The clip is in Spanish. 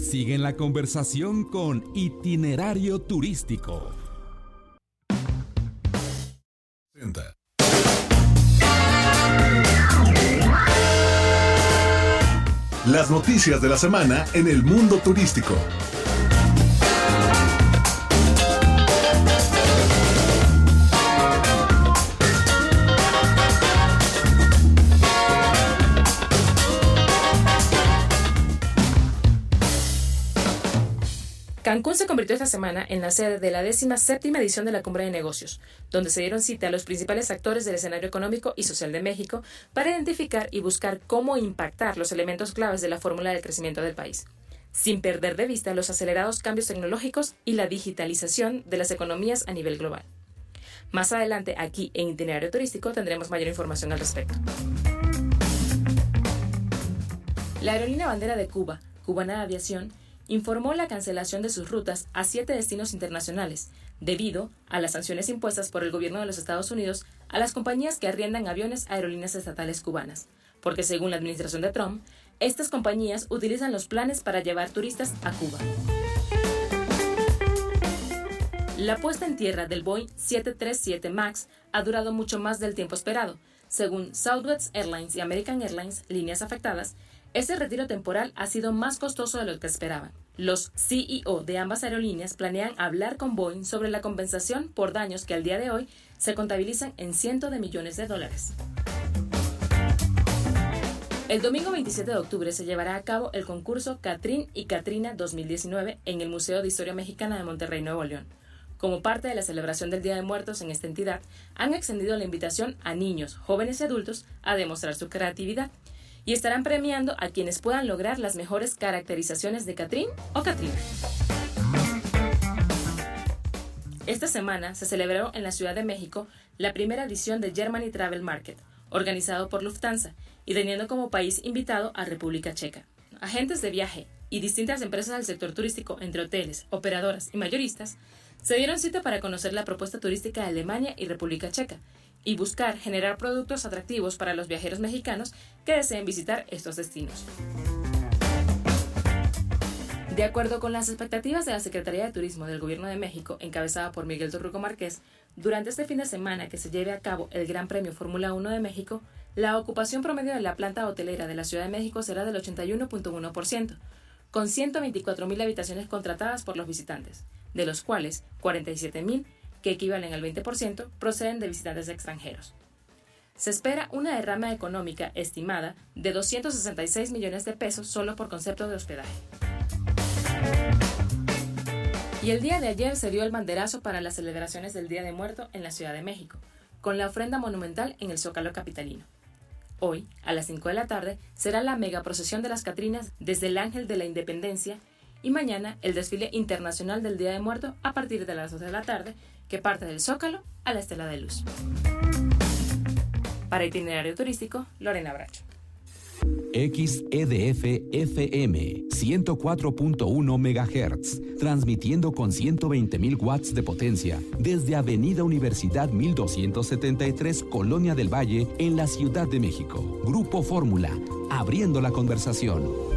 Sigue la conversación con Itinerario Turístico. Las noticias de la semana en el mundo turístico. Cancún se convirtió esta semana en la sede de la décima séptima edición de la Cumbre de Negocios, donde se dieron cita a los principales actores del escenario económico y social de México para identificar y buscar cómo impactar los elementos claves de la fórmula del crecimiento del país, sin perder de vista los acelerados cambios tecnológicos y la digitalización de las economías a nivel global. Más adelante, aquí en Itinerario Turístico, tendremos mayor información al respecto. La aerolínea bandera de Cuba, Cubana Aviación, informó la cancelación de sus rutas a siete destinos internacionales, debido a las sanciones impuestas por el gobierno de los Estados Unidos a las compañías que arriendan aviones a aerolíneas estatales cubanas, porque según la administración de Trump, estas compañías utilizan los planes para llevar turistas a Cuba. La puesta en tierra del Boeing 737 MAX ha durado mucho más del tiempo esperado. Según Southwest Airlines y American Airlines, líneas afectadas, este retiro temporal ha sido más costoso de lo que esperaban. Los CEO de ambas aerolíneas planean hablar con Boeing sobre la compensación por daños que al día de hoy se contabilizan en cientos de millones de dólares. El domingo 27 de octubre se llevará a cabo el concurso Catrín y Catrina 2019 en el Museo de Historia Mexicana de Monterrey, Nuevo León. Como parte de la celebración del Día de Muertos en esta entidad, han extendido la invitación a niños, jóvenes y adultos a demostrar su creatividad y estarán premiando a quienes puedan lograr las mejores caracterizaciones de Catrín o Catrina. Esta semana se celebró en la Ciudad de México la primera edición de Germany Travel Market, organizado por Lufthansa y teniendo como país invitado a República Checa. Agentes de viaje y distintas empresas del sector turístico, entre hoteles, operadoras y mayoristas, se dieron cita para conocer la propuesta turística de Alemania y República Checa y buscar generar productos atractivos para los viajeros mexicanos que deseen visitar estos destinos. De acuerdo con las expectativas de la Secretaría de Turismo del Gobierno de México, encabezada por Miguel Torruco Márquez, durante este fin de semana que se lleve a cabo el Gran Premio Fórmula 1 de México, la ocupación promedio de la planta hotelera de la Ciudad de México será del 81.1%, con 124.000 habitaciones contratadas por los visitantes, de los cuales 47.000 que equivalen al 20%, proceden de visitantes extranjeros. Se espera una derrama económica estimada de 266 millones de pesos solo por concepto de hospedaje. Y el día de ayer se dio el banderazo para las celebraciones del Día de Muerto en la Ciudad de México, con la ofrenda monumental en el Zócalo Capitalino. Hoy, a las 5 de la tarde, será la mega procesión de las Catrinas desde el Ángel de la Independencia y mañana el desfile internacional del Día de Muerto a partir de las 2 de la tarde que parte del Zócalo a la Estela de Luz. Para itinerario turístico, Lorena Bracho. XEDF FM 104.1 MHz, transmitiendo con 120.000 watts de potencia desde Avenida Universidad 1273, Colonia del Valle, en la Ciudad de México. Grupo Fórmula, abriendo la conversación.